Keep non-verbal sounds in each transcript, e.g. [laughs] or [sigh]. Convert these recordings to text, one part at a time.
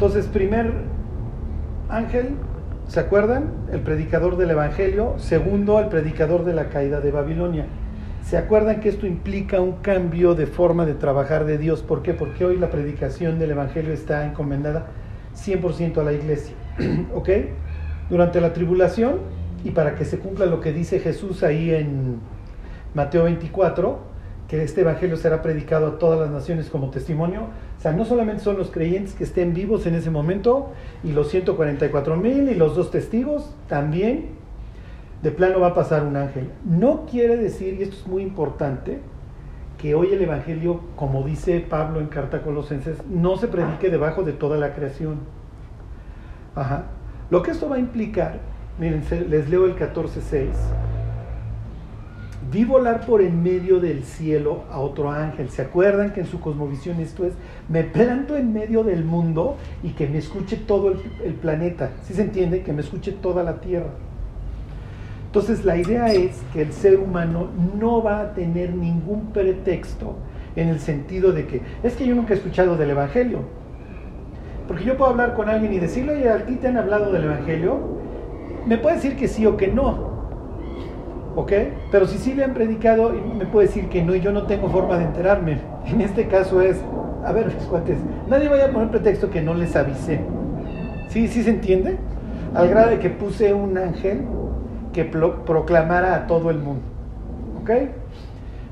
Entonces, primer ángel, ¿se acuerdan? El predicador del Evangelio. Segundo, el predicador de la caída de Babilonia. ¿Se acuerdan que esto implica un cambio de forma de trabajar de Dios? ¿Por qué? Porque hoy la predicación del Evangelio está encomendada 100% a la iglesia. [clears throat] ¿Ok? Durante la tribulación, y para que se cumpla lo que dice Jesús ahí en Mateo 24, que este Evangelio será predicado a todas las naciones como testimonio. O sea, no solamente son los creyentes que estén vivos en ese momento, y los 144 mil y los dos testigos, también de plano va a pasar un ángel. No quiere decir, y esto es muy importante, que hoy el Evangelio, como dice Pablo en Carta Colosenses, no se predique debajo de toda la creación. Ajá. Lo que esto va a implicar, miren, les leo el 14.6 vi volar por en medio del cielo a otro ángel. ¿Se acuerdan que en su cosmovisión esto es, me planto en medio del mundo y que me escuche todo el, planeta? ¿Sí se entiende? Que me escuche toda la tierra. Entonces la idea es que el ser humano no va a tener ningún pretexto en el sentido de que, es que yo nunca he escuchado del Evangelio. Porque yo puedo hablar con alguien y decirle, oye, ¿a ti te han hablado del Evangelio? Me puede decir que sí o que no, ¿ok? Pero si sí le han predicado, me puede decir que no y yo no tengo forma de enterarme. [laughs] En este caso es, a ver, cuates, nadie vaya a poner pretexto que no les avisé. ¿Sí, sí se entiende? Al grado de que puse un ángel que proclamara a todo el mundo. ¿Ok?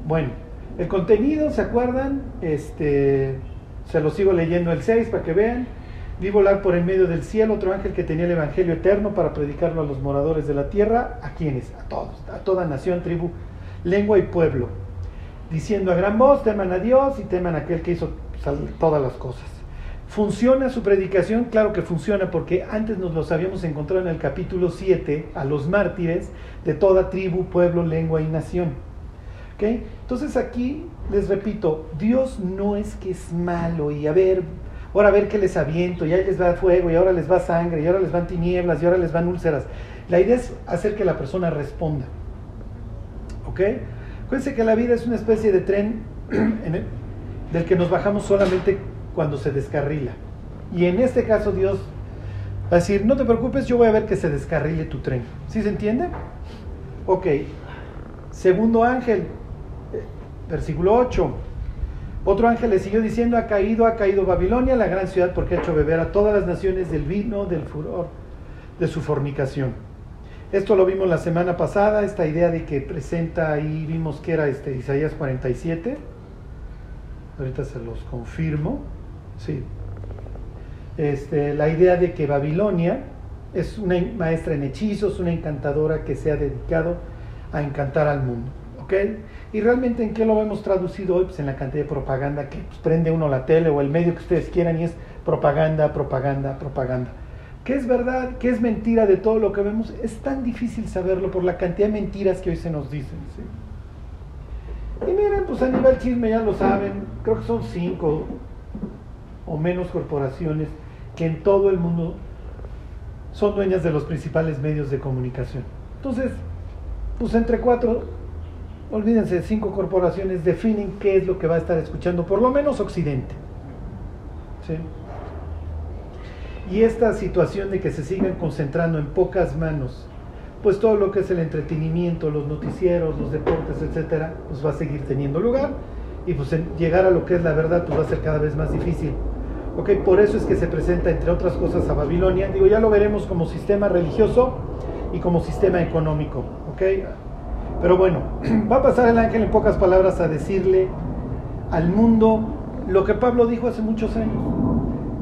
Bueno, el contenido, ¿se acuerdan? Este, se lo sigo leyendo el 6 para que vean. Vi volar por el medio del cielo otro ángel que tenía el Evangelio eterno para predicarlo a los moradores de la tierra. ¿A quienes? A todos, a toda nación, tribu, lengua y pueblo. Diciendo a gran voz, teman a Dios y teman a aquel que hizo todas las cosas. ¿Funciona su predicación? Claro que funciona porque antes nos los habíamos encontrado en el capítulo 7 a los mártires de toda tribu, pueblo, lengua y nación. ¿Okay? Entonces aquí les repito, Dios no es que es malo y a ver, ahora a ver qué les aviento, y ahí les va fuego, y ahora les va sangre, y ahora les van tinieblas, y ahora les van úlceras. La idea es hacer que la persona responda. ¿Ok? Acuérdense que la vida es una especie de tren [clears throat] del que nos bajamos solamente cuando se descarrila. Y en este caso Dios va a decir, no te preocupes, yo voy a ver que se descarrile tu tren. ¿Sí se entiende? Ok. Segundo ángel, eh, versículo 8. Otro ángel le siguió diciendo, ha caído, ha caído Babilonia, la gran ciudad, porque ha hecho beber a todas las naciones del vino, del furor, de su fornicación. Esto lo vimos la semana pasada, esta idea de que presenta ahí, vimos que era este, Isaías 47. Ahorita se los confirmo. Sí. Este, la idea de que Babilonia es una maestra en hechizos, una encantadora que se ha dedicado a encantar al mundo. ¿Y realmente en qué lo hemos traducido hoy? Pues en la cantidad de propaganda que pues, prende uno la tele o el medio que ustedes quieran y es propaganda, propaganda, propaganda. ¿Qué es verdad? ¿Qué es mentira de todo lo que vemos? Es tan difícil saberlo por la cantidad de mentiras que hoy se nos dicen. Y miren, pues a nivel chisme ya lo saben, creo que son cinco o menos corporaciones que en todo el mundo son dueñas de los principales medios de comunicación. Entonces, pues entre cuatro olvídense, cinco corporaciones definen qué es lo que va a estar escuchando, por lo menos Occidente. Y esta situación de que se sigan concentrando en pocas manos, pues todo lo que es el entretenimiento, los noticieros, los deportes, etcétera, pues va a seguir teniendo lugar y pues llegar a lo que es la verdad pues va a ser cada vez más difícil. Ok, por eso es que se presenta entre otras cosas a Babilonia. Digo, ya lo veremos como sistema religioso y como sistema económico. Ok, pero bueno, [clears throat] va a pasar el ángel en pocas palabras a decirle al mundo lo que Pablo dijo hace muchos años.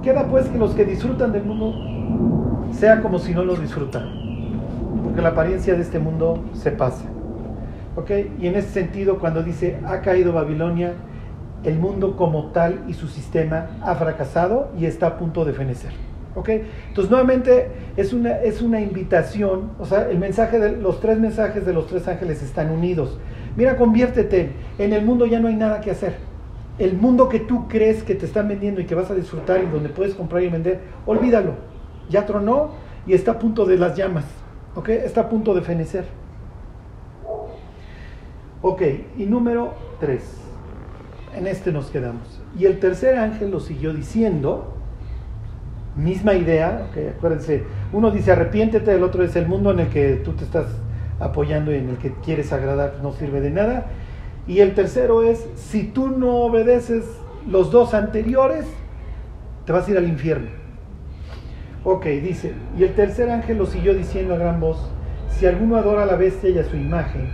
Queda pues que los que disfrutan del mundo sea como si no lo disfrutaran, porque la apariencia de este mundo se pasa. ¿Ok? Y en ese sentido, cuando dice ha caído Babilonia, el mundo como tal y su sistema ha fracasado y está a punto de fenecer. ¿Ok? Entonces, nuevamente es una, es una invitación, o sea, el mensaje de los tres mensajes de los tres ángeles están unidos. Mira, conviértete, en el mundo ya no hay nada que hacer. El mundo que tú crees que te están vendiendo y que vas a disfrutar y donde puedes comprar y vender, olvídalo. Ya tronó y está a punto de las llamas. ¿Ok? Está a punto de fenecer. Ok, y número tres. En este nos quedamos. Y el tercer ángel lo siguió diciendo misma idea, okay, acuérdense, uno dice arrepiéntete, el otro es el mundo en el que tú te estás apoyando y en el que quieres agradar, no sirve de nada. Y el tercero es, si tú no obedeces los dos anteriores, te vas a ir al infierno. Ok, dice, y el tercer ángel lo siguió diciendo a gran voz, si alguno adora a la bestia y a su imagen,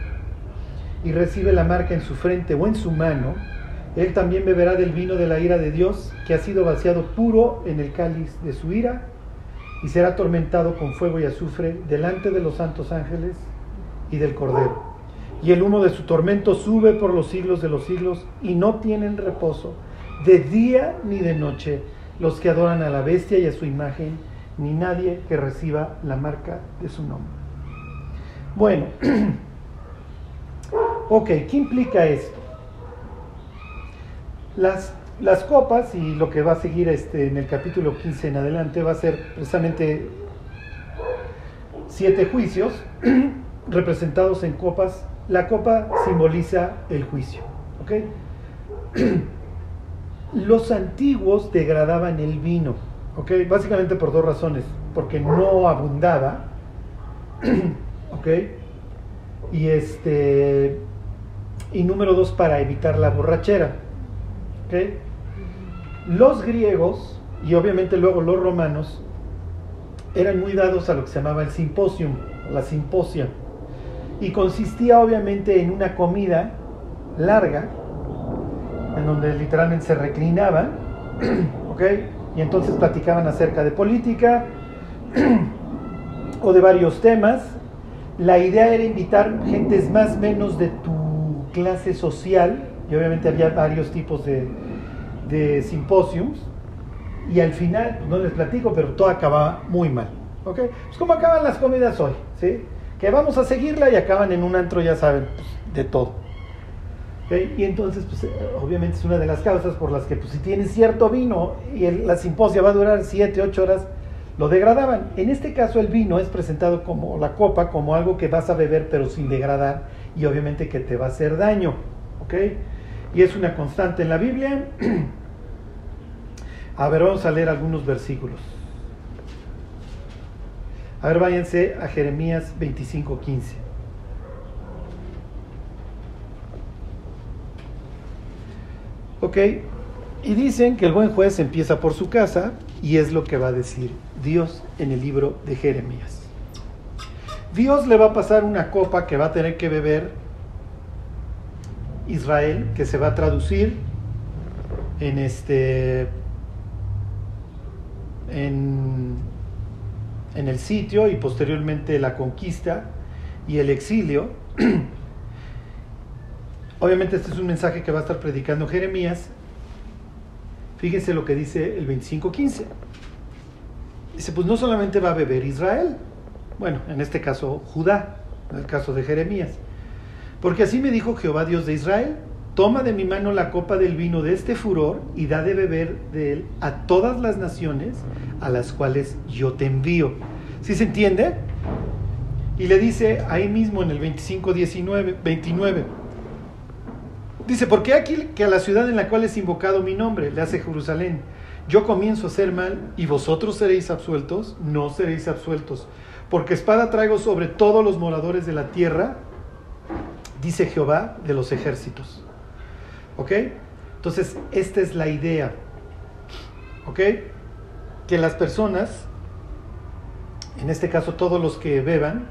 y recibe la marca en su frente o en su mano, él también beberá del vino de la ira de Dios, que ha sido vaciado puro en el cáliz de su ira, y será atormentado con fuego y azufre delante de los santos ángeles y del Cordero. Y el humo de su tormento sube por los siglos de los siglos, y no tienen reposo de día ni de noche los que adoran a la bestia y a su imagen, ni nadie que reciba la marca de su nombre. Bueno, [clears throat] ok, ¿qué implica esto? Las, las copas y lo que va a seguir este, en el capítulo 15 en adelante va a ser precisamente siete juicios [clears throat] representados en copas. La copa simboliza el juicio. ¿ok? [clears throat] Los antiguos degradaban el vino, ¿ok? Básicamente por dos razones. Porque no abundaba, [clears throat] ¿ok? Y este. Y número dos, para evitar la borrachera. Los griegos y obviamente luego los romanos eran muy dados a lo que se llamaba el simposium, la simposia, y consistía obviamente en una comida larga, en donde literalmente se reclinaban, [clears throat] ¿ok? Y entonces platicaban acerca de política [clears throat] o de varios temas. La idea era invitar gentes más o menos de tu clase social, y obviamente había varios tipos de, de simposiums, y al final, no les platico, pero todo acababa muy mal. ¿Ok? Pues como acaban las comidas hoy, ¿sí? Que vamos a seguirla y acaban en un antro, ya saben, pues, de todo. Y entonces, pues, obviamente es una de las causas por las que, pues, si tienes cierto vino y la simposia va a durar 7, 8 horas, lo degradaban. En este caso, el vino es presentado como la copa, como algo que vas a beber, pero sin degradar, y obviamente que te va a hacer daño. ¿Ok? y es una constante en la Biblia. [clears throat] A ver, vamos a leer algunos versículos. A ver, váyanse a Jeremías 25:15. Ok, y dicen que el buen juez empieza por su casa y es lo que va a decir Dios en el libro de Jeremías. Dios le va a pasar una copa que va a tener que beber Israel, que se va a traducir en este en, el sitio y posteriormente la conquista y el exilio. [clears throat] Obviamente este es un mensaje que va a estar predicando Jeremías. Fíjense lo que dice el 25.15. Dice, pues no solamente va a beber Israel, bueno, en este caso Judá, en el caso de Jeremías, porque así me dijo Jehová Dios de Israel, toma de mi mano la copa del vino de este furor y da de beber de él a todas las naciones a las cuales yo te envío. ¿Sí se entiende? Y le dice ahí mismo en el 25, 19, 29. Dice, porque aquí que a la ciudad en la cual es invocado mi nombre, le hace Jerusalén, yo comienzo a hacer mal y vosotros seréis absueltos, no seréis absueltos, porque espada traigo sobre todos los moradores de la tierra dice Jehová de los ejércitos. ¿Ok? Entonces, esta es la idea. ¿Ok? Que las personas, en este caso todos los que beban,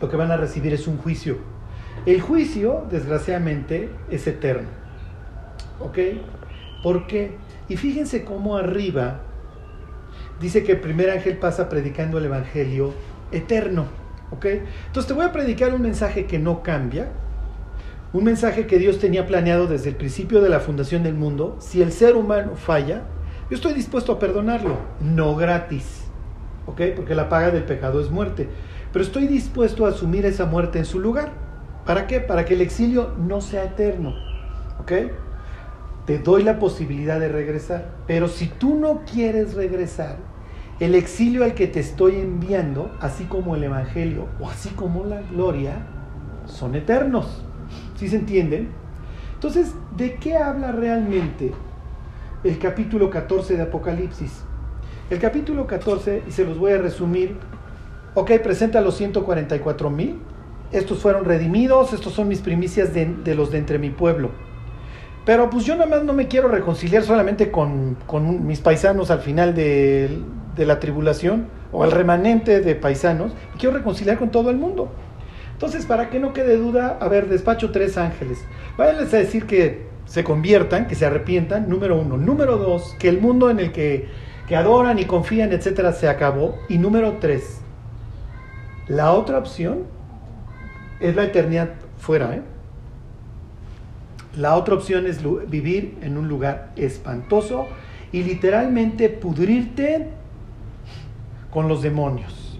lo que van a recibir es un juicio. El juicio, desgraciadamente, es eterno. ¿Ok? ¿Por qué? Y fíjense cómo arriba dice que el primer ángel pasa predicando el Evangelio eterno. ¿Ok? Entonces te voy a predicar un mensaje que no cambia, un mensaje que Dios tenía planeado desde el principio de la fundación del mundo. Si el ser humano falla, yo estoy dispuesto a perdonarlo, no gratis, ¿ok? Porque la paga del pecado es muerte. Pero estoy dispuesto a asumir esa muerte en su lugar. ¿Para qué? Para que el exilio no sea eterno, ¿ok? Te doy la posibilidad de regresar. Pero si tú no quieres regresar, el exilio al que te estoy enviando, así como el Evangelio o así como la gloria, son eternos. ¿Sí se entienden? Entonces, ¿de qué habla realmente el capítulo 14 de Apocalipsis? El capítulo 14, y se los voy a resumir, ok, presenta los 144 mil, estos fueron redimidos, estos son mis primicias de, los de entre mi pueblo. Pero pues yo nada más no me quiero reconciliar solamente con, mis paisanos al final de, de, la tribulación o al remanente de paisanos, quiero reconciliar con todo el mundo. Entonces, para que no quede duda, a ver, despacho tres ángeles. Váyanles a decir que se conviertan, que se arrepientan, número uno. Número dos, que el mundo en el que, que adoran y confían, etcétera, se acabó. Y número tres, la otra opción es la eternidad fuera, ¿eh? La otra opción es vivir en un lugar espantoso y literalmente pudrirte con los demonios.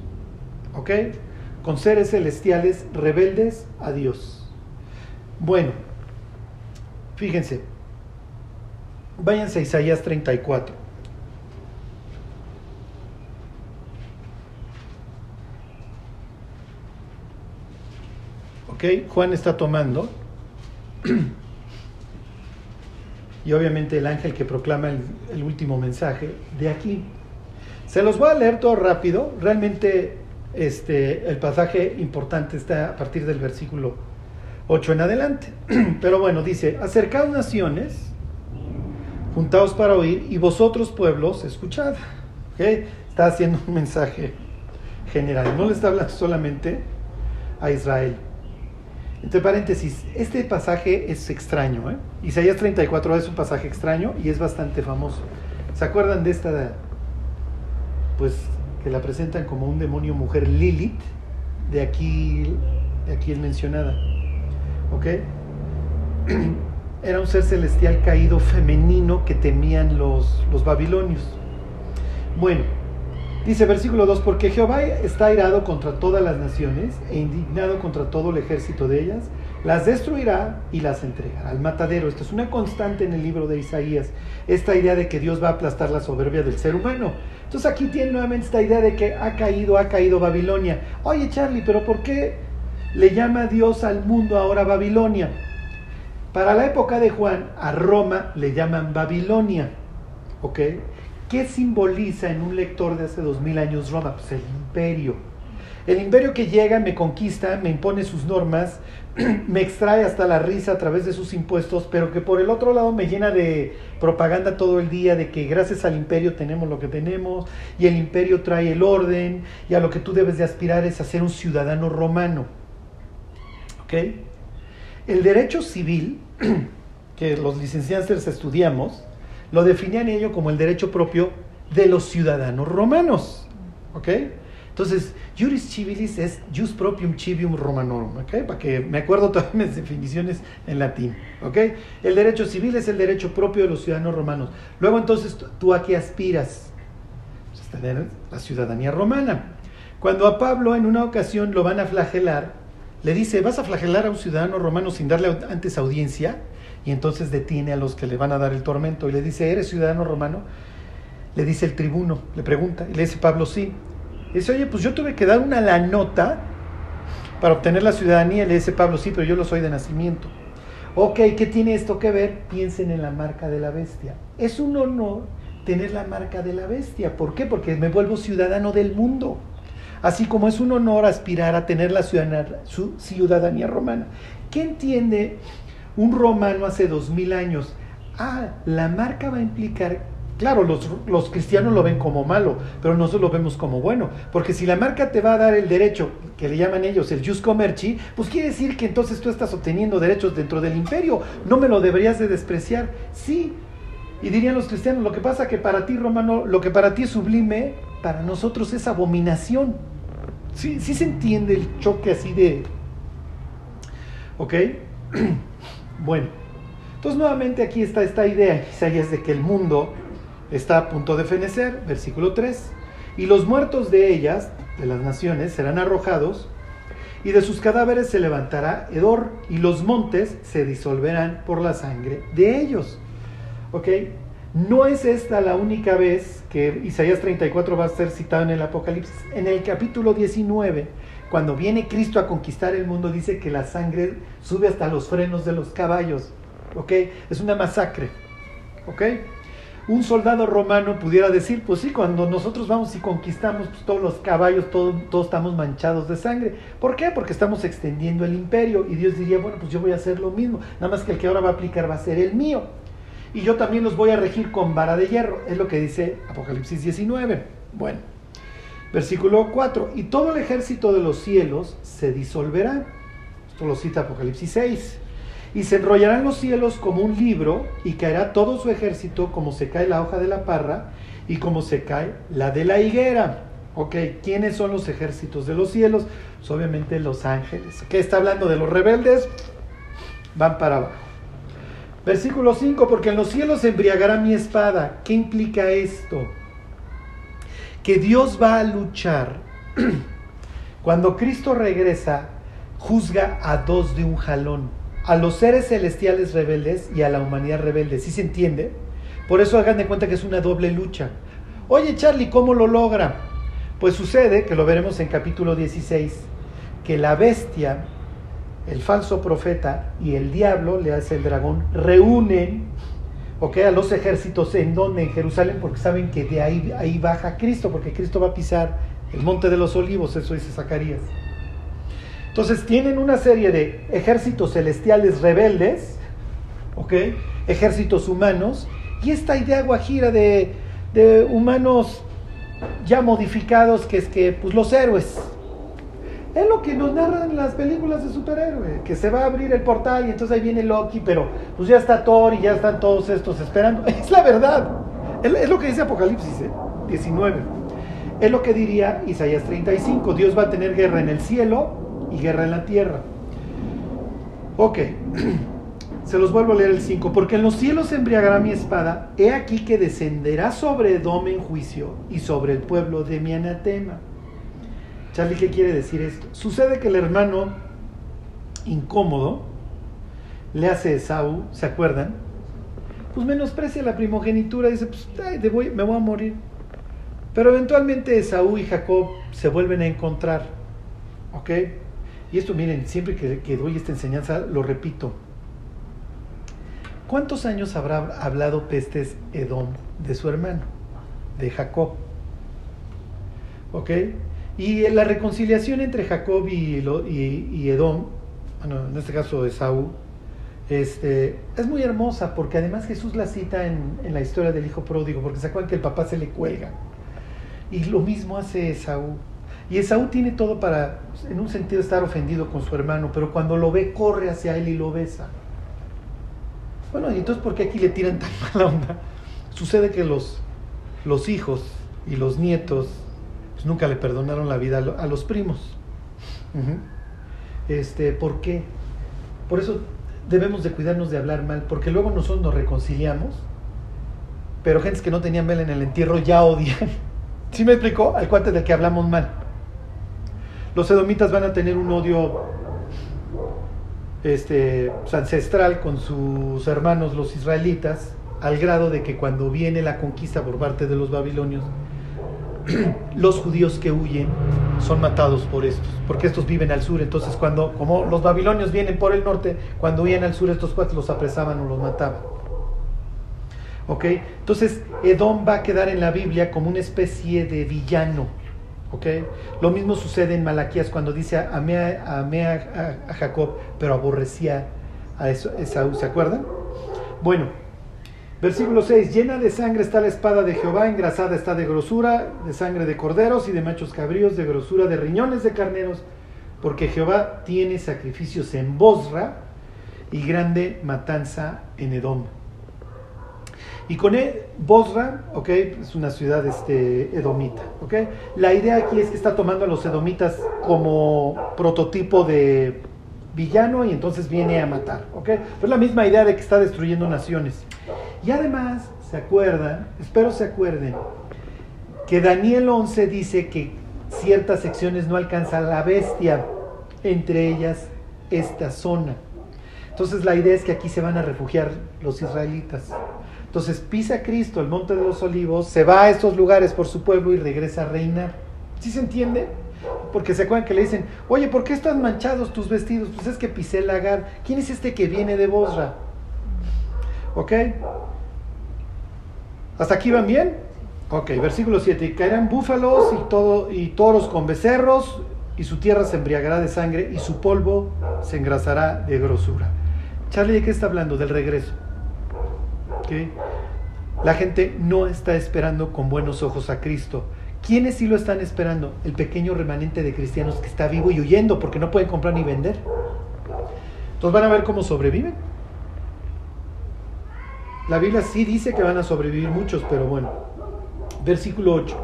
¿Ok? Con seres celestiales rebeldes a Dios. Bueno, fíjense. Váyanse a Isaías 34. ¿Ok? Juan está tomando [clears throat] y obviamente el ángel que proclama el, último mensaje de aquí. Se los voy a leer todo rápido. Realmente este, el pasaje importante está a partir del versículo 8 en adelante. [clears throat] Pero bueno, dice, acercaos naciones, juntaos para oír, y vosotros pueblos, escuchad. Está haciendo un mensaje general, no le está hablando solamente a Israel. Entre paréntesis, este pasaje es extraño. ¿eh? Isaías 34 es un pasaje extraño y es bastante famoso. ¿Se acuerdan de esta? Pues que la presentan como un demonio mujer Lilith, de aquí, de aquí es mencionada. ¿Ok? [clears throat] Era un ser celestial caído femenino que temían los, los babilonios. Bueno, Dice versículo 2, porque Jehová está airado contra todas las naciones e indignado contra todo el ejército de ellas, las destruirá y las entregará al matadero. Esto es una constante en el libro de Isaías, esta idea de que Dios va a aplastar la soberbia del ser humano. Entonces aquí tiene nuevamente esta idea de que ha caído, ha caído Babilonia. Oye Charlie, pero ¿por qué le llama Dios al mundo ahora Babilonia? Para la época de Juan, a Roma le llaman Babilonia. ¿Ok? ¿Qué simboliza en un lector de hace dos mil años Roma? Pues el imperio. El imperio que llega, me conquista, me impone sus normas, [clears throat] me extrae hasta la risa a través de sus impuestos, pero que por el otro lado me llena de propaganda todo el día de que gracias al imperio tenemos lo que tenemos y el imperio trae el orden y a lo que tú debes de aspirar es a ser un ciudadano romano. ¿Ok? El derecho civil, [clears throat] que los licenciados estudiamos, lo definían ellos como el derecho propio de los ciudadanos romanos. ¿Ok? Entonces, juris civilis es jus propium civium romanorum, ¿ok? Para que me acuerdo todas mis definiciones en latín, ¿ok? El derecho civil es el derecho propio de los ciudadanos romanos. Luego, entonces, ¿tú a qué aspiras? Pues tener la ciudadanía romana. Cuando a Pablo en una ocasión lo van a flagelar, le dice, ¿vas a flagelar a un ciudadano romano sin darle antes audiencia? y entonces detiene a los que le van a dar el tormento y le dice, ¿eres ciudadano romano? Le dice el tribuno, le pregunta, y le dice Pablo, sí. Dice, oye, pues yo tuve que dar una la nota para obtener la ciudadanía. Le dice Pablo, sí, pero yo lo soy de nacimiento. Ok, ¿qué tiene esto que ver? Piensen en la marca de la bestia. Es un honor tener la marca de la bestia. ¿Por qué? Porque me vuelvo ciudadano del mundo. Así como es un honor aspirar a tener la ciudadanía, ciudadanía romana. ¿Qué entiende un romano hace dos mil años. Ah, la marca va a implicar Claro, los, cristianos lo ven como malo, pero nosotros lo vemos como bueno. Porque si la marca te va a dar el derecho, que le llaman ellos el jus commerci, pues quiere decir que entonces tú estás obteniendo derechos dentro del imperio. No me lo deberías de despreciar. Sí. Y dirían los cristianos, lo que pasa que para ti, romano, lo que para ti es sublime, para nosotros es abominación. Sí, sí se entiende el choque así de... ¿Ok? [clears throat] Bueno, entonces nuevamente aquí está esta idea, Isaías, de que el mundo está a punto de fenecer, versículo 3, y los muertos de ellas, de las naciones, serán arrojados, y de sus cadáveres se levantará hedor, y los montes se disolverán por la sangre de ellos. ¿Ok? No es esta la única vez que Isaías 34 va a ser citado en el Apocalipsis. En el capítulo 19 cuando viene Cristo a conquistar el mundo, dice que la sangre sube hasta los frenos de los caballos. ¿Ok? Es una masacre. ¿Ok? Un soldado romano pudiera decir, pues sí, cuando nosotros vamos y conquistamos pues, todos los caballos, todos, todos estamos manchados de sangre. ¿Por qué? Porque estamos extendiendo el imperio y Dios diría, bueno, pues yo voy a hacer lo mismo, nada más que el que ahora va a aplicar va a ser el mío. Y yo también los voy a regir con vara de hierro, es lo que dice Apocalipsis 19. Bueno, versículo 4, y todo el ejército de los cielos se disolverá. Esto lo cita Apocalipsis 6 y se enrollarán los cielos como un libro, y caerá todo su ejército como se cae la hoja de la parra, y como se cae la de la higuera. Ok, ¿quiénes son los ejércitos de los cielos? Pues obviamente los ángeles. ¿Qué está hablando de los rebeldes? Van para abajo. Versículo 5, porque en los cielos se embriagará mi espada. ¿Qué implica esto? Que Dios va a luchar. [clears throat] Cuando Cristo regresa, juzga a dos de un jalón a los seres celestiales rebeldes y a la humanidad rebelde. ¿Sí se entiende? Por eso hagan de cuenta que es una doble lucha. Oye Charlie, ¿cómo lo logra? Pues sucede, que lo veremos en capítulo 16, que la bestia, el falso profeta y el diablo, le hace el dragón, reúnen a los ejércitos en donde, en Jerusalén, porque saben que de ahí, ahí baja Cristo, porque Cristo va a pisar el monte de los olivos, eso dice Zacarías. Entonces tienen una serie de ejércitos celestiales rebeldes, ¿ok? Ejércitos humanos, y esta idea guajira de, humanos ya modificados, que es que, pues los héroes. Es lo que nos narran las películas de superhéroe, que se va a abrir el portal y entonces ahí viene Loki, pero pues ya está Thor y ya están todos estos esperando. [laughs] Es la verdad. Es lo que dice Apocalipsis ¿eh? 19. Es lo que diría Isaías 35. Dios va a tener guerra en el cielo y guerra en la tierra. Ok, [clears throat] se los vuelvo a leer el 5. Porque en los cielos embriagará mi espada, he aquí que descenderá sobre Edom en juicio y sobre el pueblo de mi anatema. Charlie, ¿qué quiere decir esto? Sucede que el hermano incómodo le hace Esaú, ¿se acuerdan? Pues menosprecia la primogenitura, dice, pues me voy a morir. Pero eventualmente Esaú y Jacob se vuelven a encontrar, ¿ok? Y esto, miren, siempre que, doy esta enseñanza lo repito. ¿Cuántos años habrá hablado pestes Edom de su hermano, de Jacob? ¿Ok? Y la reconciliación entre Jacob y, Edom, bueno, en este caso Esaú, este, es muy hermosa porque además Jesús la cita en, en, la historia del hijo pródigo, porque se acuerdan que el papá se le cuelga. Y lo mismo hace Esaú. Y Esaú tiene todo para, en un sentido, estar ofendido con su hermano, pero cuando lo ve, corre hacia él y lo besa. Bueno, y entonces, ¿por qué aquí le tiran tan [laughs] mala onda? Sucede que los, los hijos y los nietos pues, nunca le perdonaron la vida a los primos. este, ¿Por qué? Por eso debemos de cuidarnos de hablar mal, porque luego nosotros nos reconciliamos, pero gentes que no tenían vela en el entierro ya odian. [laughs] ¿Sí me explicó? Al cuate del que hablamos mal los edomitas van a tener un odio este, ancestral con sus hermanos los israelitas, al grado de que cuando viene la conquista por parte de los babilonios, [clears throat] los judíos que huyen son matados por estos, porque estos viven al sur, entonces cuando, como los babilonios vienen por el norte, cuando huyen al sur estos cuatro los apresaban o los mataban. ¿Ok? Entonces Edom va a quedar en la Biblia como una especie de villano lo mismo sucede en Malaquías cuando dice amé, a, a, Jacob, pero aborrecía a Esaú, ¿se acuerdan? Bueno, versículo 6, llena de sangre está la espada de Jehová, engrasada está de grosura, de sangre de corderos y de machos cabríos, de grosura de riñones de carneros, porque Jehová tiene sacrificios en Bosra y grande matanza en Edom. Y con e, Bosra, ok, es una ciudad este, edomita, ok. La idea aquí es que está tomando a los edomitas como prototipo de villano y entonces viene a matar, ok. Es la misma idea de que está destruyendo naciones. Y además, ¿se acuerdan? Espero se acuerden, que Daniel 11 dice que ciertas secciones no alcanzan la bestia, entre ellas esta zona. Entonces la idea es que aquí se van a refugiar los israelitas. Entonces pisa Cristo el monte de los olivos, se va a estos lugares por su pueblo y regresa a reinar. ¿Sí se entiende? Porque se acuerdan que le dicen, oye, ¿por qué están manchados tus vestidos? Pues es que pisé el lagar. ¿Quién es este que viene de Bosra? ¿Ok? ¿Hasta aquí van bien? Ok, versículo 7. Y caerán búfalos y, todo, y toros con becerros, y su tierra se embriagará de sangre, y su polvo se engrasará de grosura. Charlie, ¿de qué está hablando? Del regreso. La gente no está esperando con buenos ojos a Cristo. ¿Quiénes sí lo están esperando? El pequeño remanente de cristianos que está vivo y huyendo porque no pueden comprar ni vender. Entonces van a ver cómo sobreviven. La Biblia sí dice que van a sobrevivir muchos, pero bueno. Versículo 8.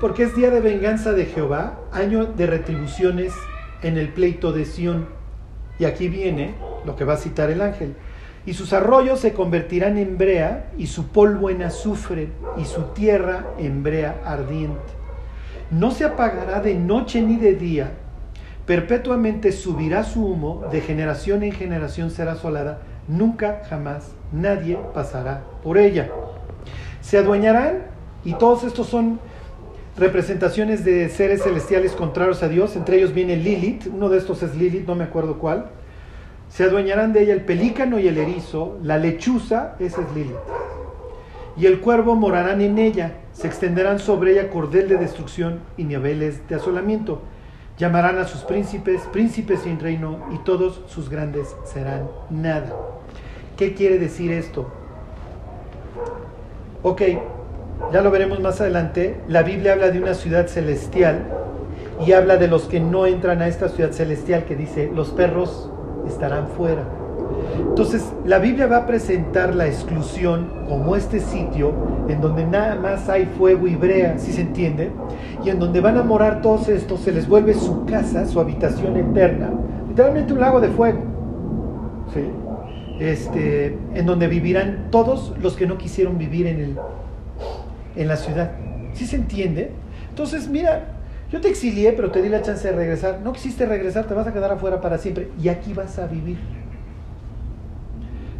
Porque es día de venganza de Jehová, año de retribuciones en el pleito de Sión. Y aquí viene lo que va a citar el ángel. Y sus arroyos se convertirán en brea, y su polvo en azufre, y su tierra en brea ardiente. No se apagará de noche ni de día, perpetuamente subirá su humo, de generación en generación será asolada, nunca jamás nadie pasará por ella. Se adueñarán, y todos estos son representaciones de seres celestiales contrarios a Dios, entre ellos viene Lilith, uno de estos es Lilith, no me acuerdo cuál, se adueñarán de ella el pelícano y el erizo, la lechuza, esa es Lilith. Y el cuervo morarán en ella, se extenderán sobre ella cordel de destrucción y niveles de asolamiento. Llamarán a sus príncipes, príncipes sin reino, y todos sus grandes serán nada. ¿Qué quiere decir esto? Ok, ya lo veremos más adelante. La Biblia habla de una ciudad celestial y habla de los que no entran a esta ciudad celestial que dice, los perros estarán fuera. Entonces, la Biblia va a presentar la exclusión como este sitio en donde nada más hay fuego y brea, si se entiende, y en donde van a morar todos estos, se les vuelve su casa, su habitación eterna, literalmente un lago de fuego, ¿sí? este, en donde vivirán todos los que no quisieron vivir en, el, en la ciudad. ¿Sí se entiende? Entonces, mira, yo te exilié, pero te di la chance de regresar. No quisiste regresar, te vas a quedar afuera para siempre. Y aquí vas a vivir.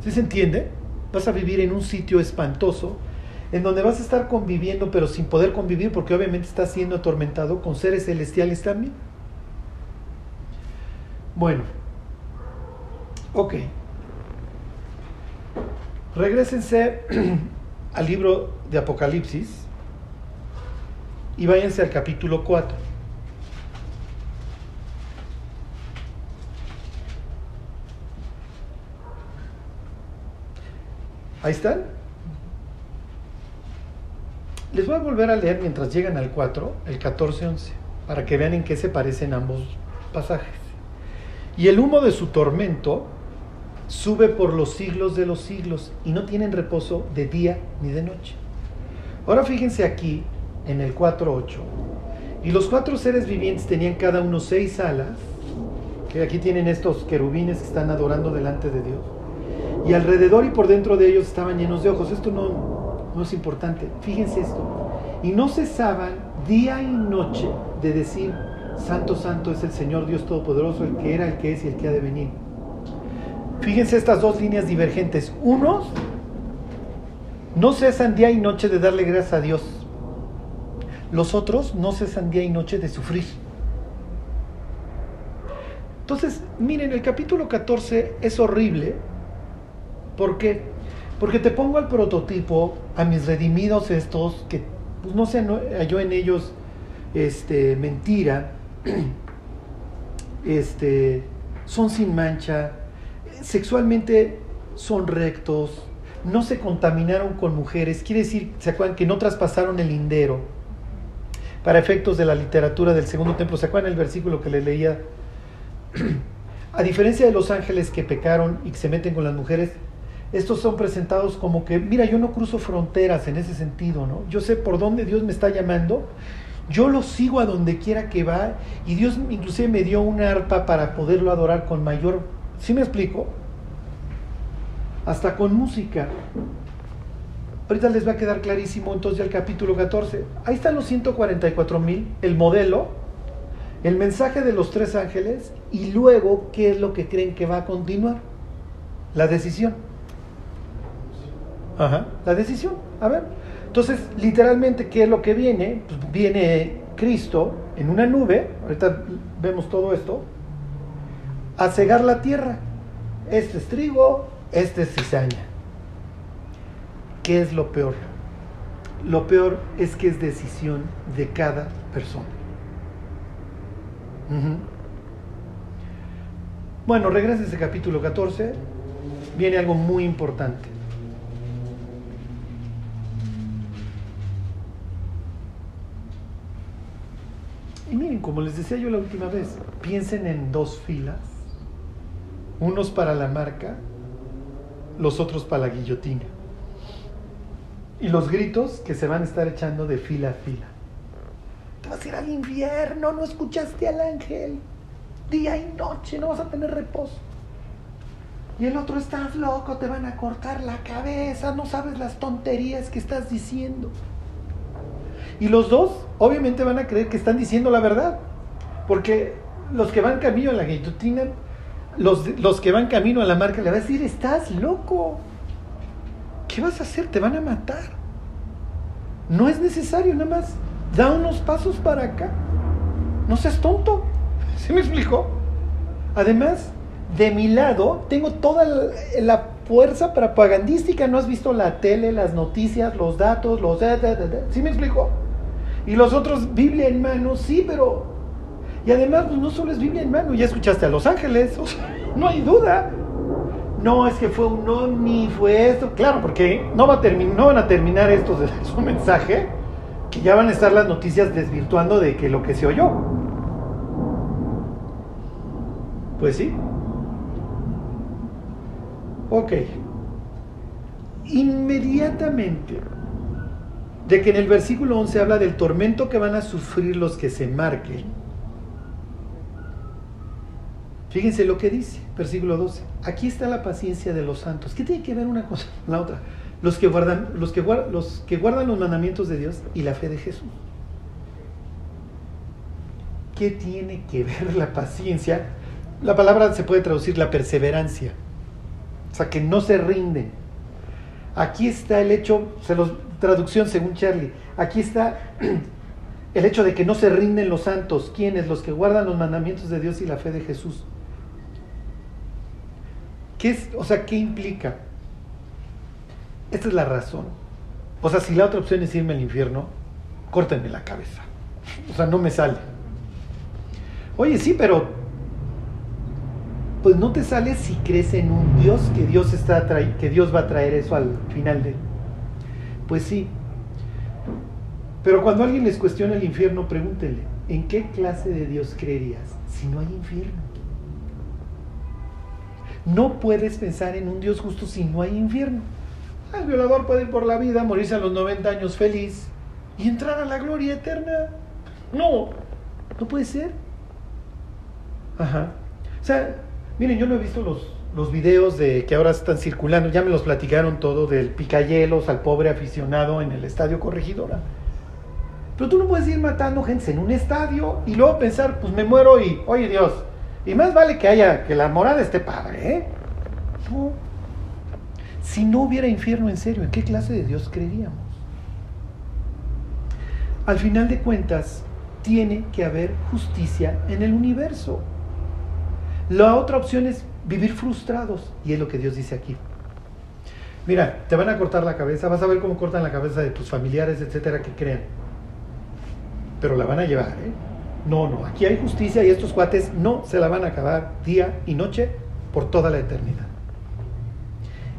¿Sí se entiende? Vas a vivir en un sitio espantoso, en donde vas a estar conviviendo, pero sin poder convivir, porque obviamente estás siendo atormentado con seres celestiales también. Bueno, ok. Regrésense [clears throat] al libro de Apocalipsis y váyanse al capítulo 4. Ahí están. Les voy a volver a leer mientras llegan al 4, el 14-11, para que vean en qué se parecen ambos pasajes. Y el humo de su tormento sube por los siglos de los siglos y no tienen reposo de día ni de noche. Ahora fíjense aquí en el 4.8. Y los cuatro seres vivientes tenían cada uno seis alas, que aquí tienen estos querubines que están adorando delante de Dios. Y alrededor y por dentro de ellos estaban llenos de ojos. Esto no, no es importante. Fíjense esto. Y no cesaban día y noche de decir, Santo, Santo es el Señor Dios Todopoderoso, el que era, el que es y el que ha de venir. Fíjense estas dos líneas divergentes. Unos no cesan día y noche de darle gracias a Dios los otros no cesan día y noche de sufrir. Entonces, miren, el capítulo 14 es horrible. ¿Por qué? Porque te pongo al prototipo, a mis redimidos estos, que pues, no se halló en ellos este, mentira, [clears throat] este, son sin mancha, sexualmente son rectos, no se contaminaron con mujeres, quiere decir, ¿se acuerdan que no traspasaron el lindero? para efectos de la literatura del segundo templo. ¿Se acuerdan el versículo que le leía? [clears throat] A diferencia de los ángeles que pecaron y que se meten con las mujeres, estos son presentados como que, mira, yo no cruzo fronteras en ese sentido, ¿no? Yo sé por dónde Dios me está llamando, yo lo sigo a donde quiera que va y Dios inclusive me dio una arpa para poderlo adorar con mayor, ¿sí me explico? Hasta con música. Ahorita les va a quedar clarísimo entonces el capítulo 14. Ahí están los 144 mil, el modelo, el mensaje de los tres ángeles y luego qué es lo que creen que va a continuar. La decisión. La decisión. A ver. Entonces, literalmente, ¿qué es lo que viene? Pues viene Cristo en una nube, ahorita vemos todo esto, a cegar la tierra. Este es trigo, este es cizaña. ¿Qué es lo peor? Lo peor es que es decisión de cada persona. Bueno, regresa ese capítulo 14. Viene algo muy importante. Y miren, como les decía yo la última vez, piensen en dos filas, unos para la marca, los otros para la guillotina. Y los gritos que se van a estar echando de fila a fila. Te vas a ir al infierno, no escuchaste al ángel. Día y noche, no vas a tener reposo. Y el otro, estás loco, te van a cortar la cabeza, no sabes las tonterías que estás diciendo. Y los dos, obviamente, van a creer que están diciendo la verdad. Porque los que van camino a la guillotina, los, los que van camino a la marca, le van a decir, estás loco. ¿Qué vas a hacer? Te van a matar. No es necesario, nada más da unos pasos para acá. No seas tonto. [laughs] ¿Sí me explico? Además, de mi lado, tengo toda la, fuerza propagandística. ¿No has visto la tele, las noticias, los datos, los... ¿Sí me explico? Y los otros, Biblia en mano, sí, pero... Y además, pues no solo es Biblia en mano, ya escuchaste a Los Ángeles, [laughs] no hay duda. No, es que fue un ovni, fue esto. Claro, porque no, va a no van a terminar estos de [laughs] su mensaje, que ya van a estar las noticias desvirtuando de que lo que se oyó. Pues sí. Ok. Inmediatamente de que en el versículo 11 habla del tormento que van a sufrir los que se marquen. Fíjense lo que dice, versículo 12. Aquí está la paciencia de los santos. ¿Qué tiene que ver una cosa con la otra? Los que, guardan, los, que los que guardan los mandamientos de Dios y la fe de Jesús. ¿Qué tiene que ver la paciencia? La palabra se puede traducir la perseverancia. O sea, que no se rinden. Aquí está el hecho, se los traducción según Charlie. Aquí está [clears throat] el hecho de que no se rinden los santos. ¿Quiénes? Los que guardan los mandamientos de Dios y la fe de Jesús. ¿Qué es, o sea, ¿qué implica? Esta es la razón. O sea, si la otra opción es irme al infierno, córtenme la cabeza. [laughs] O sea, no me sale. Oye, sí, pero pues no te sale si crees en un Dios que Dios está que Dios va a traer eso al final de pues sí. Pero cuando alguien les cuestiona el infierno, pregúntenle, ¿en qué clase de Dios creerías si no hay infierno? No puedes pensar en un Dios justo si no hay infierno. El violador puede ir por la vida, morirse a los 90 años feliz y entrar a la gloria eterna. No, no puede ser. Ajá. O sea, miren, yo no he visto los, los videos de que ahora están circulando, ya me los platicaron todo del picayelos al pobre aficionado en el estadio Corregidora. Pero tú no puedes ir matando gente en un estadio y luego pensar, pues me muero y, oye Dios, y más vale que haya, que la morada esté padre, ¿eh? No. Si no hubiera infierno en serio, ¿en qué clase de Dios creeríamos? Al final de cuentas, tiene que haber justicia en el universo. La otra opción es vivir frustrados. Y es lo que Dios dice aquí. Mira, te van a cortar la cabeza, vas a ver cómo cortan la cabeza de tus familiares, etcétera, que crean. Pero la van a llevar, ¿eh? No, no, aquí hay justicia y estos cuates no se la van a acabar día y noche por toda la eternidad.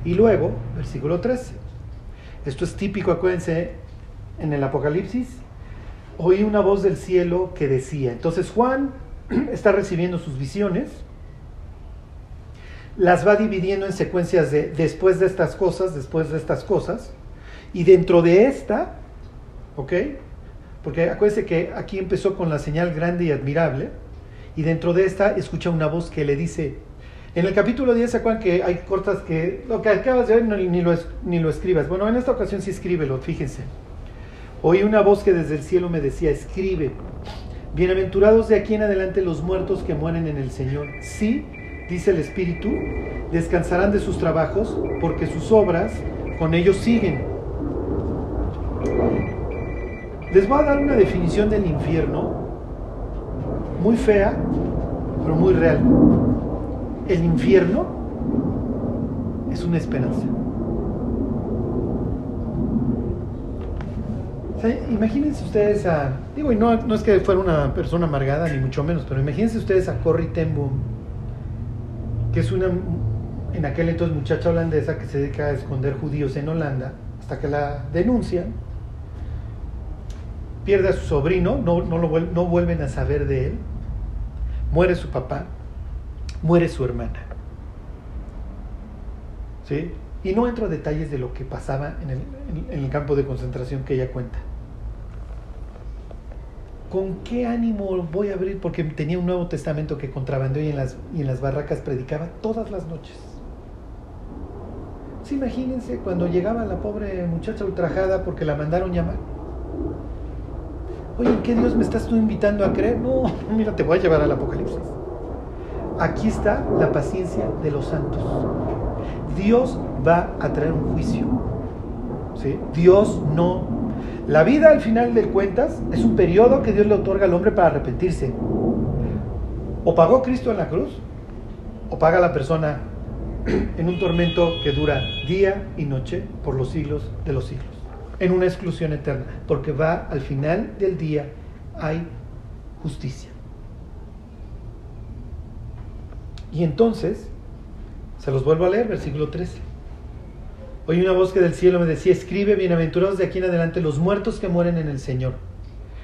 Y luego, versículo 13. Esto es típico, acuérdense, en el Apocalipsis. Oí una voz del cielo que decía, entonces Juan [clears throat] está recibiendo sus visiones las va dividiendo en secuencias de después de estas cosas, después de estas cosas, y dentro de esta, ¿ok? Porque acuérdense que aquí empezó con la señal grande y admirable, y dentro de esta escucha una voz que le dice, en el capítulo 10 se acuerdan que hay cortas que lo que acabas de ver ni, lo, ni lo escribas. Bueno, en esta ocasión sí escríbelo, fíjense. Oí una voz que desde el cielo me decía, escribe, bienaventurados de aquí en adelante los muertos que mueren en el Señor. Sí, dice el Espíritu, descansarán de sus trabajos porque sus obras con ellos siguen. Les voy a dar una definición del infierno muy fea, pero muy real. El infierno es una esperanza. imagínense ustedes a, digo, y no, es que fuera una persona amargada, ni mucho menos, pero imagínense ustedes a Corrie ten que es una, en aquel entonces muchacha holandesa que se dedica a esconder judíos en Holanda, hasta que la denuncian, pierde a su sobrino, no, no, lo, no vuelven a saber de él, muere su papá, muere su hermana. ¿Sí? Y no entro a detalles de lo que pasaba en el, en el campo de concentración que ella cuenta. ¿Con qué ánimo voy a abrir? Porque tenía un Nuevo Testamento que contrabandeó y en las, y en las barracas predicaba todas las noches. Sí, imagínense cuando llegaba la pobre muchacha ultrajada porque la mandaron llamar. Oye, ¿en qué Dios me estás tú invitando a creer? No, [laughs] mira, te voy a llevar al Apocalipsis. Aquí está la paciencia de los santos. Dios va a traer un juicio. ¿sí? Dios no... La vida al final de cuentas es un periodo que Dios le otorga al hombre para arrepentirse. O pagó Cristo en la cruz, o paga la persona en un tormento que dura día y noche por los siglos de los siglos, en una exclusión eterna, porque va al final del día, hay justicia. Y entonces, se los vuelvo a leer, versículo 13. Oí una voz que del cielo me decía, escribe, bienaventurados de aquí en adelante los muertos que mueren en el Señor.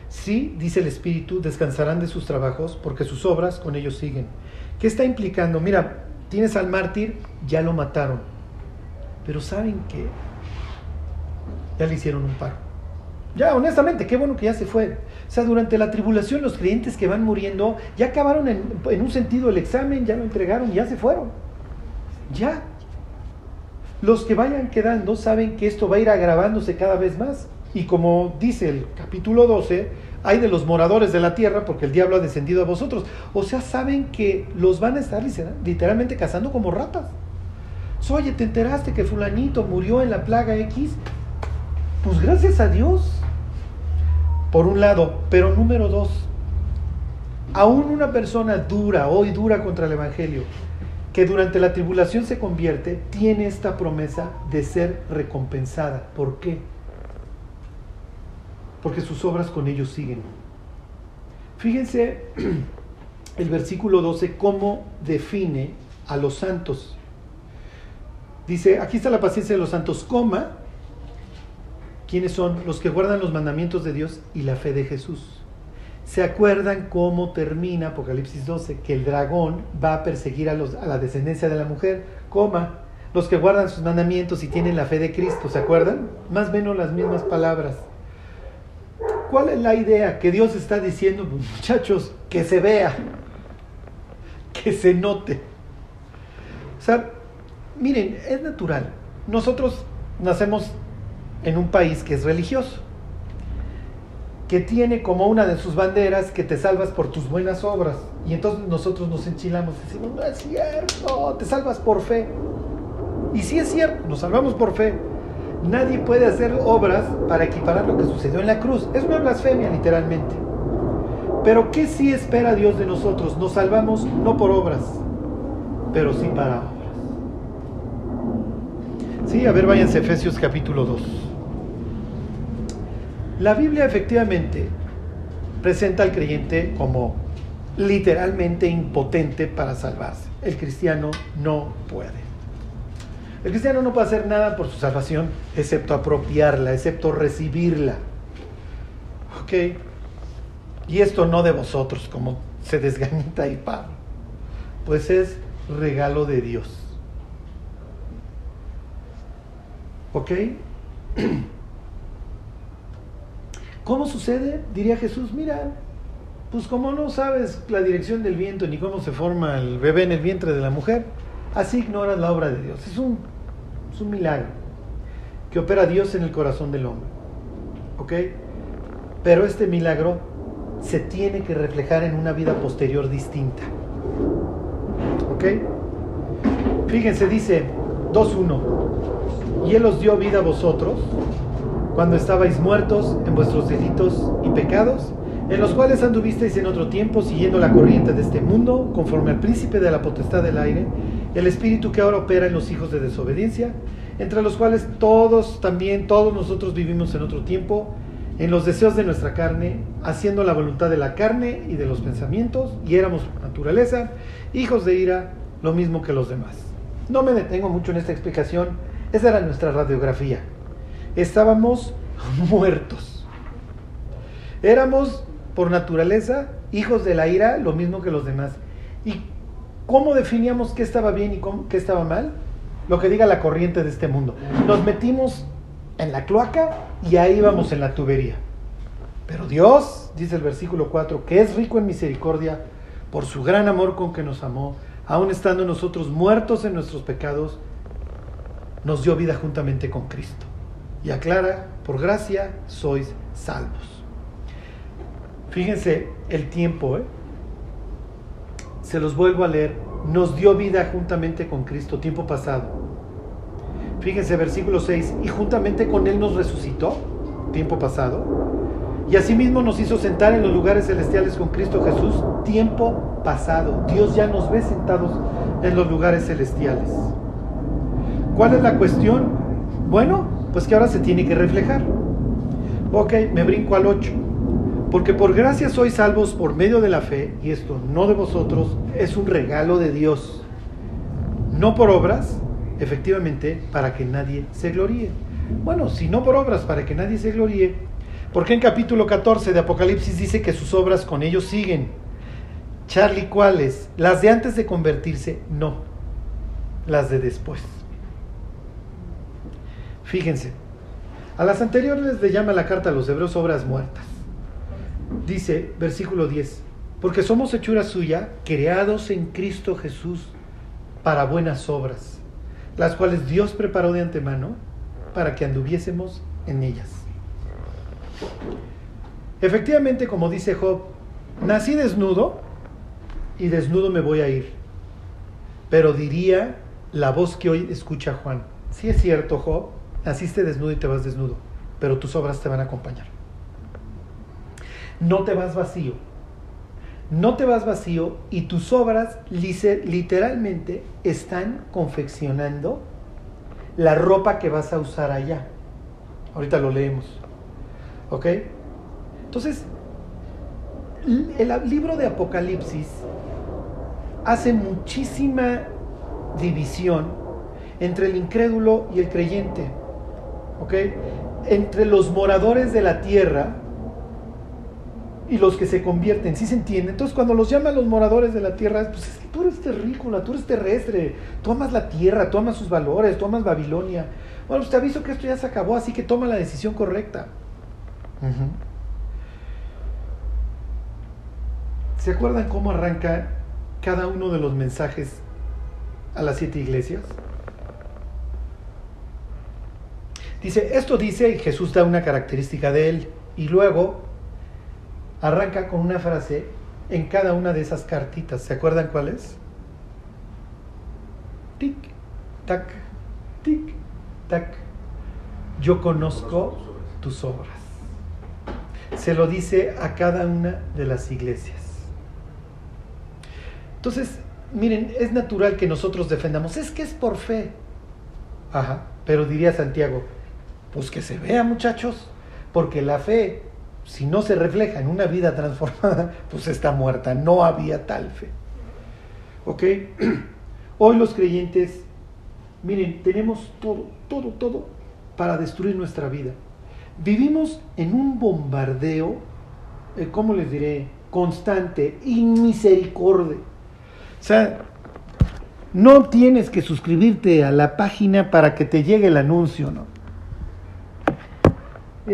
Sí, dice el Espíritu, descansarán de sus trabajos, porque sus obras con ellos siguen. ¿Qué está implicando? Mira, tienes al mártir, ya lo mataron. Pero ¿saben qué? Ya le hicieron un paro. Ya, honestamente, qué bueno que ya se fue. O sea, durante la tribulación los creyentes que van muriendo ya acabaron en, en un sentido el examen, ya lo entregaron, ya se fueron. Ya, los que vayan quedando saben que esto va a ir agravándose cada vez más. Y como dice el capítulo 12, hay de los moradores de la tierra porque el diablo ha descendido a vosotros. O sea, saben que los van a estar literalmente cazando como ratas. Oye, ¿te enteraste que fulanito murió en la plaga X? Pues gracias a Dios. Por un lado, pero número dos, aún una persona dura, hoy dura contra el Evangelio, que durante la tribulación se convierte, tiene esta promesa de ser recompensada. ¿Por qué? Porque sus obras con ellos siguen. Fíjense [clears throat] el versículo 12 cómo define a los santos. Dice, aquí está la paciencia de los santos, coma, ¿quiénes son? Los que guardan los mandamientos de Dios y la fe de Jesús. ¿Se acuerdan cómo termina Apocalipsis 12? Que el dragón va a perseguir a, los, a la descendencia de la mujer, coma, los que guardan sus mandamientos y tienen la fe de Cristo, ¿se acuerdan? Más o menos las mismas palabras. ¿Cuál es la idea que Dios está diciendo? Pues, muchachos, que se vea, que se note. O sea, miren, es natural. Nosotros nacemos en un país que es religioso que tiene como una de sus banderas que te salvas por tus buenas obras. Y entonces nosotros nos enchilamos y decimos, no es cierto, te salvas por fe. Y sí es cierto, nos salvamos por fe. Nadie puede hacer obras para equiparar lo que sucedió en la cruz. Es una blasfemia literalmente. Pero ¿qué sí espera Dios de nosotros? Nos salvamos no por obras, pero sí para obras. Sí, a ver, váyanse Efesios capítulo 2. La Biblia efectivamente presenta al creyente como literalmente impotente para salvarse. El cristiano no puede. El cristiano no puede hacer nada por su salvación excepto apropiarla, excepto recibirla. ¿Ok? Y esto no de vosotros, como se desgañita y Pablo. Pues es regalo de Dios. ¿Ok? [clears throat] ¿Cómo sucede? Diría Jesús, mira, pues como no sabes la dirección del viento ni cómo se forma el bebé en el vientre de la mujer, así ignoras la obra de Dios. Es un, es un milagro que opera Dios en el corazón del hombre. ¿Ok? Pero este milagro se tiene que reflejar en una vida posterior distinta. ¿Ok? Fíjense, dice 2.1, y Él os dio vida a vosotros cuando estabais muertos en vuestros delitos y pecados, en los cuales anduvisteis en otro tiempo siguiendo la corriente de este mundo, conforme al príncipe de la potestad del aire, el espíritu que ahora opera en los hijos de desobediencia, entre los cuales todos también, todos nosotros vivimos en otro tiempo, en los deseos de nuestra carne, haciendo la voluntad de la carne y de los pensamientos, y éramos naturaleza hijos de ira, lo mismo que los demás. No me detengo mucho en esta explicación, esa era nuestra radiografía. Estábamos muertos. Éramos por naturaleza hijos de la ira, lo mismo que los demás. ¿Y cómo definíamos qué estaba bien y qué estaba mal? Lo que diga la corriente de este mundo. Nos metimos en la cloaca y ahí vamos en la tubería. Pero Dios, dice el versículo 4, que es rico en misericordia, por su gran amor con que nos amó, aun estando nosotros muertos en nuestros pecados, nos dio vida juntamente con Cristo. Y aclara, por gracia sois salvos. Fíjense el tiempo, ¿eh? se los vuelvo a leer, nos dio vida juntamente con Cristo, tiempo pasado. Fíjense, versículo 6, y juntamente con Él nos resucitó, tiempo pasado, y asimismo nos hizo sentar en los lugares celestiales con Cristo Jesús, tiempo pasado. Dios ya nos ve sentados en los lugares celestiales. ¿Cuál es la cuestión? Bueno, pues que ahora se tiene que reflejar. Ok, me brinco al 8. Porque por gracia sois salvos por medio de la fe, y esto no de vosotros, es un regalo de Dios. No por obras, efectivamente, para que nadie se gloríe. Bueno, si no por obras, para que nadie se gloríe, porque en capítulo 14 de Apocalipsis dice que sus obras con ellos siguen. Charlie, ¿cuáles? Las de antes de convertirse, no. Las de después. Fíjense, a las anteriores le llama la carta a los hebreos obras muertas. Dice, versículo 10, porque somos hechura suya, creados en Cristo Jesús para buenas obras las cuales Dios preparó de antemano para que anduviésemos en ellas. Efectivamente, como dice Job, nací desnudo y desnudo me voy a ir. Pero diría la voz que hoy escucha Juan, si es cierto, Job, naciste desnudo y te vas desnudo, pero tus obras te van a acompañar. No te vas vacío, no te vas vacío y tus obras literalmente están confeccionando la ropa que vas a usar allá. Ahorita lo leemos. ¿Ok? Entonces, el libro de Apocalipsis hace muchísima división entre el incrédulo y el creyente. ¿Ok? Entre los moradores de la tierra y los que se convierten, ¿sí se entiende? Entonces cuando los llaman los moradores de la tierra, pues es que tú eres terrícola, tú eres terrestre, tú amas la tierra, tú amas sus valores, tú amas Babilonia. Bueno, pues te aviso que esto ya se acabó, así que toma la decisión correcta. ¿Se acuerdan cómo arranca cada uno de los mensajes a las siete iglesias? Dice, esto dice, y Jesús da una característica de él, y luego arranca con una frase en cada una de esas cartitas. ¿Se acuerdan cuál es? Tic, tac, tic, tac. Yo conozco tus obras. Se lo dice a cada una de las iglesias. Entonces, miren, es natural que nosotros defendamos. Es que es por fe. Ajá, pero diría Santiago, pues que se vea muchachos, porque la fe si no se refleja en una vida transformada, [laughs] pues está muerta. No había tal fe. ¿Ok? [clears throat] Hoy los creyentes, miren, tenemos todo, todo, todo para destruir nuestra vida. Vivimos en un bombardeo, eh, ¿cómo les diré? Constante, inmisericordia. O sea, no tienes que suscribirte a la página para que te llegue el anuncio, ¿no?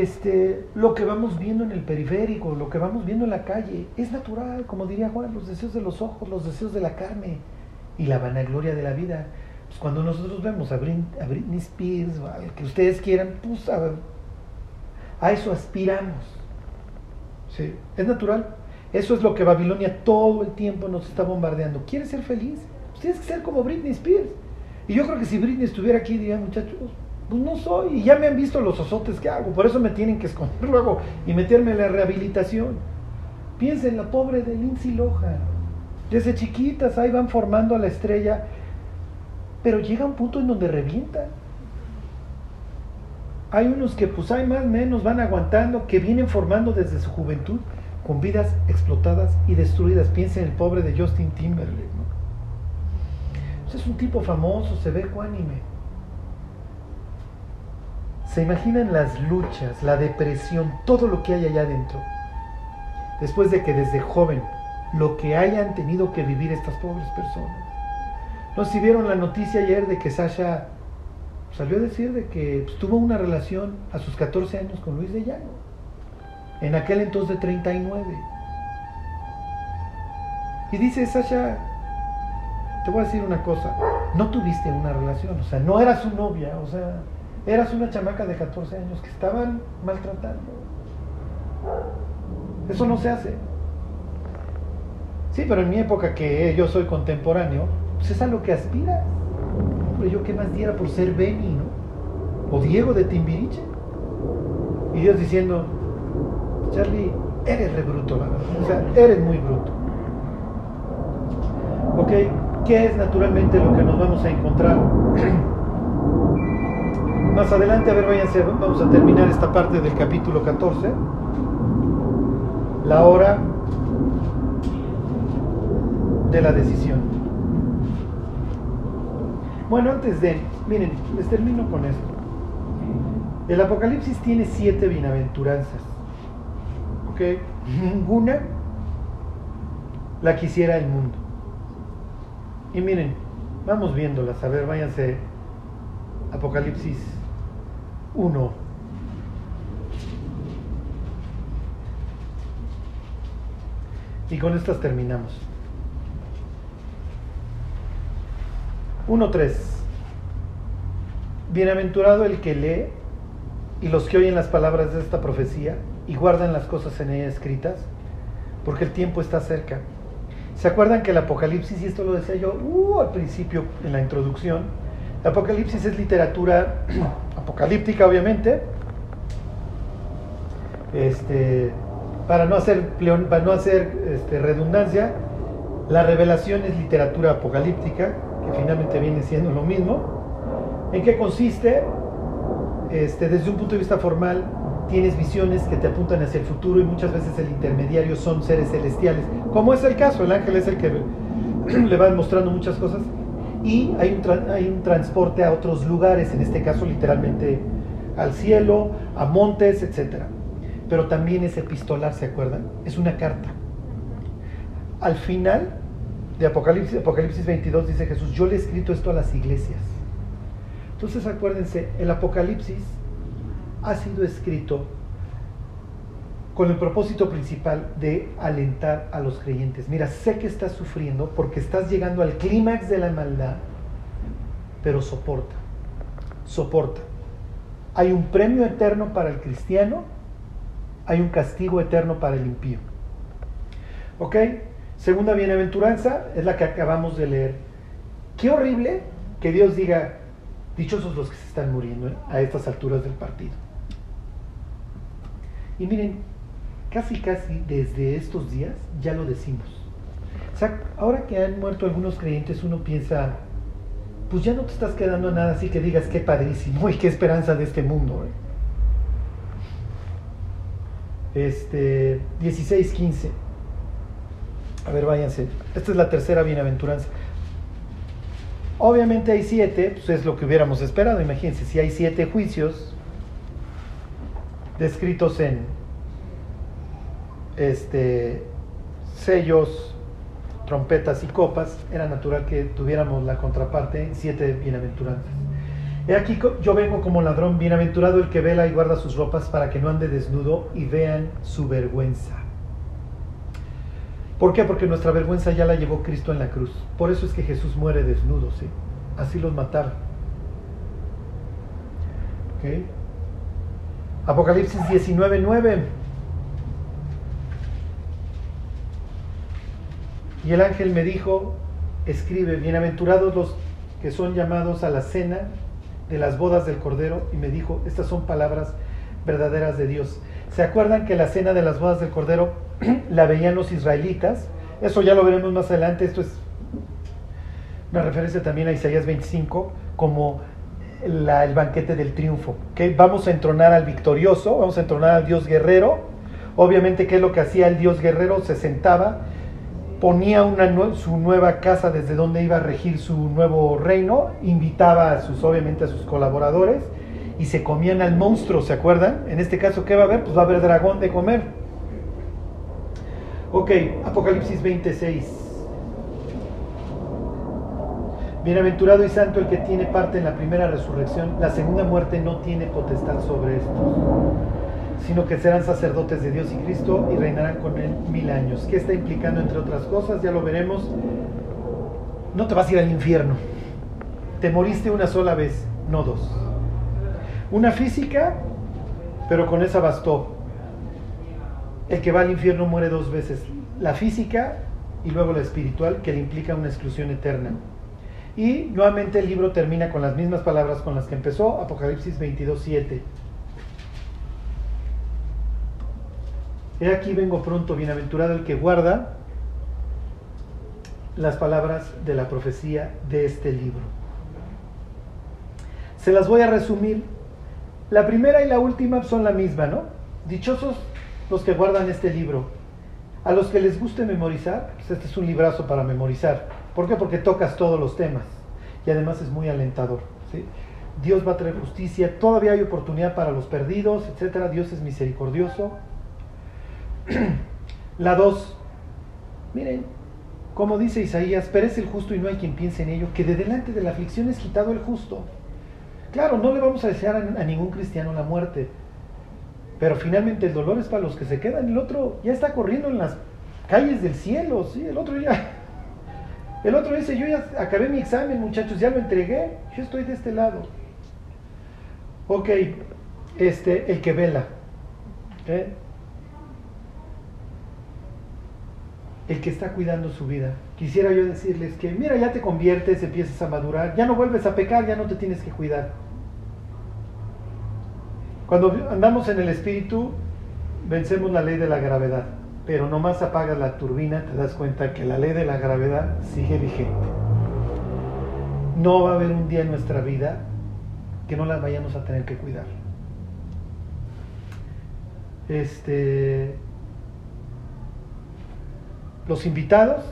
Este, lo que vamos viendo en el periférico, lo que vamos viendo en la calle, es natural, como diría Juan, los deseos de los ojos, los deseos de la carne y la vanagloria de la vida. Pues cuando nosotros vemos a, Britney Spears, que ustedes quieran, pues a, a eso aspiramos. ¿Sí? Es natural. Eso es lo que Babilonia todo el tiempo nos está bombardeando. ¿Quieres ser feliz? Pues tienes que ser como Britney Spears. Y yo creo que si Britney estuviera aquí, diría, muchachos, pues no soy, y ya me han visto los osotes que hago, por eso me tienen que esconder [laughs] luego y meterme en la rehabilitación. Piensen, la pobre de Lindsay Lohan, desde chiquitas ahí van formando a la estrella, pero llega un punto en donde revienta. Hay unos que pues hay más menos van aguantando, que vienen formando desde su juventud con vidas explotadas y destruidas. Piensen en el pobre de Justin Timberlake. Pues, es un tipo famoso, se ve ecuánime. Se imaginan las luchas, la depresión, todo lo que hay allá adentro. Después de que desde joven lo que hayan tenido que vivir estas pobres personas. No si vieron la noticia ayer de que Sasha salió a decir de que pues, tuvo una relación a sus 14 años con Luis de Llano. En aquel entonces de 39. Y dice Sasha, te voy a decir una cosa, no tuviste una relación, o sea, no eras su novia, o sea, Eras una chamaca de 14 años que estaban maltratando. Eso no se hace. Sí, pero en mi época que yo soy contemporáneo, pues es a lo que aspira. Hombre, yo qué más diera por ser Benny, ¿no? O Diego de Timbiriche. Y Dios diciendo, Charlie, eres re bruto, la verdad. O sea, eres muy bruto. Ok, ¿qué es naturalmente lo que nos vamos a encontrar? [clears throat] Más adelante, a ver, váyanse, vamos a terminar esta parte del capítulo 14. La hora de la decisión. Bueno, antes de, miren, les termino con esto. El Apocalipsis tiene siete bienaventuranzas. ¿Ok? Ninguna la quisiera el mundo. Y miren, vamos viéndolas. A ver, váyanse. Apocalipsis 1. Y con estas terminamos. 1.3. Bienaventurado el que lee y los que oyen las palabras de esta profecía y guardan las cosas en ella escritas, porque el tiempo está cerca. ¿Se acuerdan que el Apocalipsis, y esto lo decía yo uh, al principio en la introducción, Apocalipsis es literatura [clears throat] apocalíptica, obviamente. Este, para no hacer, para no hacer este, redundancia, la revelación es literatura apocalíptica, que finalmente viene siendo lo mismo. ¿En qué consiste? Este, desde un punto de vista formal, tienes visiones que te apuntan hacia el futuro y muchas veces el intermediario son seres celestiales, como es el caso, el ángel es el que [clears throat] le va mostrando muchas cosas y hay un, hay un transporte a otros lugares, en este caso literalmente al cielo, a montes, etc. Pero también es epistolar, ¿se acuerdan? Es una carta. Al final de Apocalipsis, Apocalipsis 22 dice Jesús, yo le he escrito esto a las iglesias. Entonces acuérdense, el Apocalipsis ha sido escrito con el propósito principal de alentar a los creyentes. Mira, sé que estás sufriendo porque estás llegando al clímax de la maldad, pero soporta, soporta. Hay un premio eterno para el cristiano, hay un castigo eterno para el impío. ¿Ok? Segunda bienaventuranza es la que acabamos de leer. Qué horrible que Dios diga, dichosos los que se están muriendo a estas alturas del partido. Y miren, casi casi desde estos días ya lo decimos. O sea, ahora que han muerto algunos creyentes, uno piensa, pues ya no te estás quedando nada así que digas qué padrísimo y qué esperanza de este mundo. Este, 16, 15. A ver, váyanse. Esta es la tercera bienaventuranza. Obviamente hay siete, pues es lo que hubiéramos esperado. Imagínense, si hay siete juicios descritos en este, sellos, trompetas y copas, era natural que tuviéramos la contraparte, siete bienaventuranzas. He aquí yo vengo como ladrón, bienaventurado el que vela y guarda sus ropas para que no ande desnudo y vean su vergüenza. ¿Por qué? Porque nuestra vergüenza ya la llevó Cristo en la cruz. Por eso es que Jesús muere desnudo, ¿sí? Así los mataron. ¿Okay? Apocalipsis 19, Y el ángel me dijo, escribe, bienaventurados los que son llamados a la cena de las bodas del Cordero. Y me dijo, estas son palabras verdaderas de Dios. ¿Se acuerdan que la cena de las bodas del Cordero [clears throat] la veían los israelitas? Eso ya lo veremos más adelante. Esto es una referencia también a Isaías 25, como el banquete del triunfo. que Vamos a entronar al victorioso, vamos a entronar al Dios guerrero. Obviamente, ¿qué es lo que hacía el Dios guerrero? Se sentaba, ponía su nueva casa desde donde iba a regir su nuevo reino, invitaba a sus, obviamente, a sus colaboradores y se comían al monstruo, ¿se acuerdan? En este caso, ¿qué va a haber? Pues va a haber dragón de comer. Ok, Apocalipsis 26. Bienaventurado y santo el que tiene parte en la primera resurrección, la segunda muerte no tiene potestad sobre estos, sino que serán sacerdotes de Dios y Cristo y reinarán con él mil años. ¿Qué está implicando entre otras cosas? Ya lo veremos. No te vas a ir al infierno. Te moriste una sola vez, no dos. Una física, pero con esa bastó. El que va al infierno muere dos veces. La física y luego la espiritual, que le implica una exclusión eterna. Y nuevamente el libro termina con las mismas palabras con las que empezó, Apocalipsis 22, 7. He aquí vengo pronto, bienaventurado el que guarda las palabras de la profecía de este libro. Se las voy a resumir. La primera y la última son la misma, ¿no? Dichosos los que guardan este libro. A los que les guste memorizar, pues este es un librazo para memorizar. ¿Por qué? Porque tocas todos los temas y además es muy alentador. Dios va a traer justicia, todavía hay oportunidad para los perdidos, etc. Dios es misericordioso. [clears throat] La dos, miren, como dice Isaías, perece el justo y no hay quien piense en ello, que de delante de la aflicción es quitado el justo. Claro, no le vamos a desear a, a ningún cristiano la muerte, pero finalmente el dolor es para los que se quedan. El otro ya está corriendo en las calles del cielo, ¿sí? El otro ya el otro dice, yo ya acabé mi examen, muchachos, ya lo entregué, yo estoy de este lado. Ok, este, el que vela. ¿eh? El que está cuidando su vida. Quisiera yo decirles que, mira, ya te conviertes, empiezas a madurar, ya no vuelves a pecar, ya no te tienes que cuidar. Cuando andamos en el espíritu, vencemos la ley de la gravedad pero nomás apagas la turbina, te das cuenta que la ley de la gravedad sigue vigente. No va a haber un día en nuestra vida que no la vayamos a tener que cuidar. Este, los invitados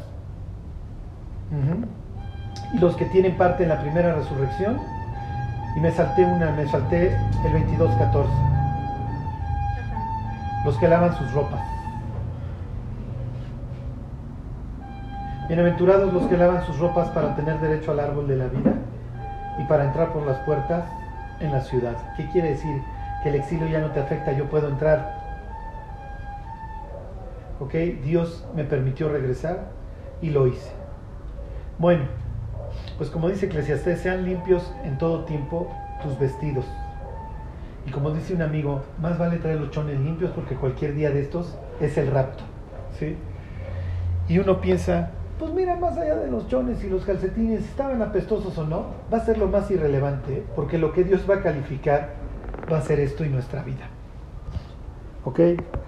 y los que tienen parte en la primera resurrección y me salté una, me salté el 22-14 los que lavan sus ropas Bienaventurados los que lavan sus ropas para tener derecho al árbol de la vida y para entrar por las puertas en la ciudad. ¿Qué quiere decir? Que el exilio ya no te afecta, yo puedo entrar. ¿Ok? Dios me permitió regresar y lo hice. Bueno, pues como dice Eclesiastés, sean limpios en todo tiempo tus vestidos. Y como dice un amigo, más vale traer los chones limpios porque cualquier día de estos es el rapto. ¿sí? Y uno piensa, pues mira, más allá de los chones y los calcetines, estaban apestosos o no, va a ser lo más irrelevante, porque lo que Dios va a calificar va a ser esto y nuestra vida. ¿Ok?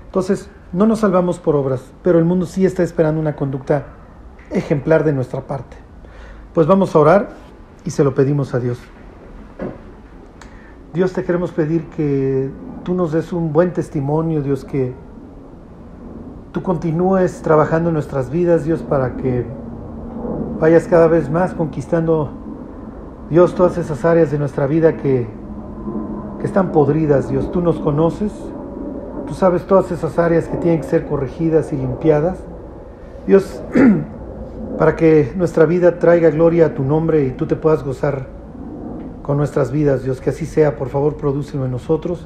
Entonces, no nos salvamos por obras, pero el mundo sí está esperando una conducta ejemplar de nuestra parte. Pues vamos a orar y se lo pedimos a Dios. Dios te queremos pedir que tú nos des un buen testimonio, Dios, que tú continúes trabajando en nuestras vidas, Dios, para que vayas cada vez más conquistando, Dios, todas esas áreas de nuestra vida que, que están podridas, Dios. Tú nos conoces, tú sabes todas esas áreas que tienen que ser corregidas y limpiadas. Dios, [clears throat] para que nuestra vida traiga gloria a tu nombre y tú te puedas gozar con nuestras vidas, Dios, que así sea, por favor, prodúcelo en nosotros.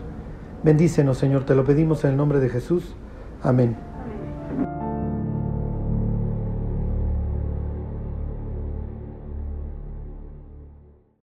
Bendícenos, Señor, te lo pedimos en el nombre de Jesús. Amén.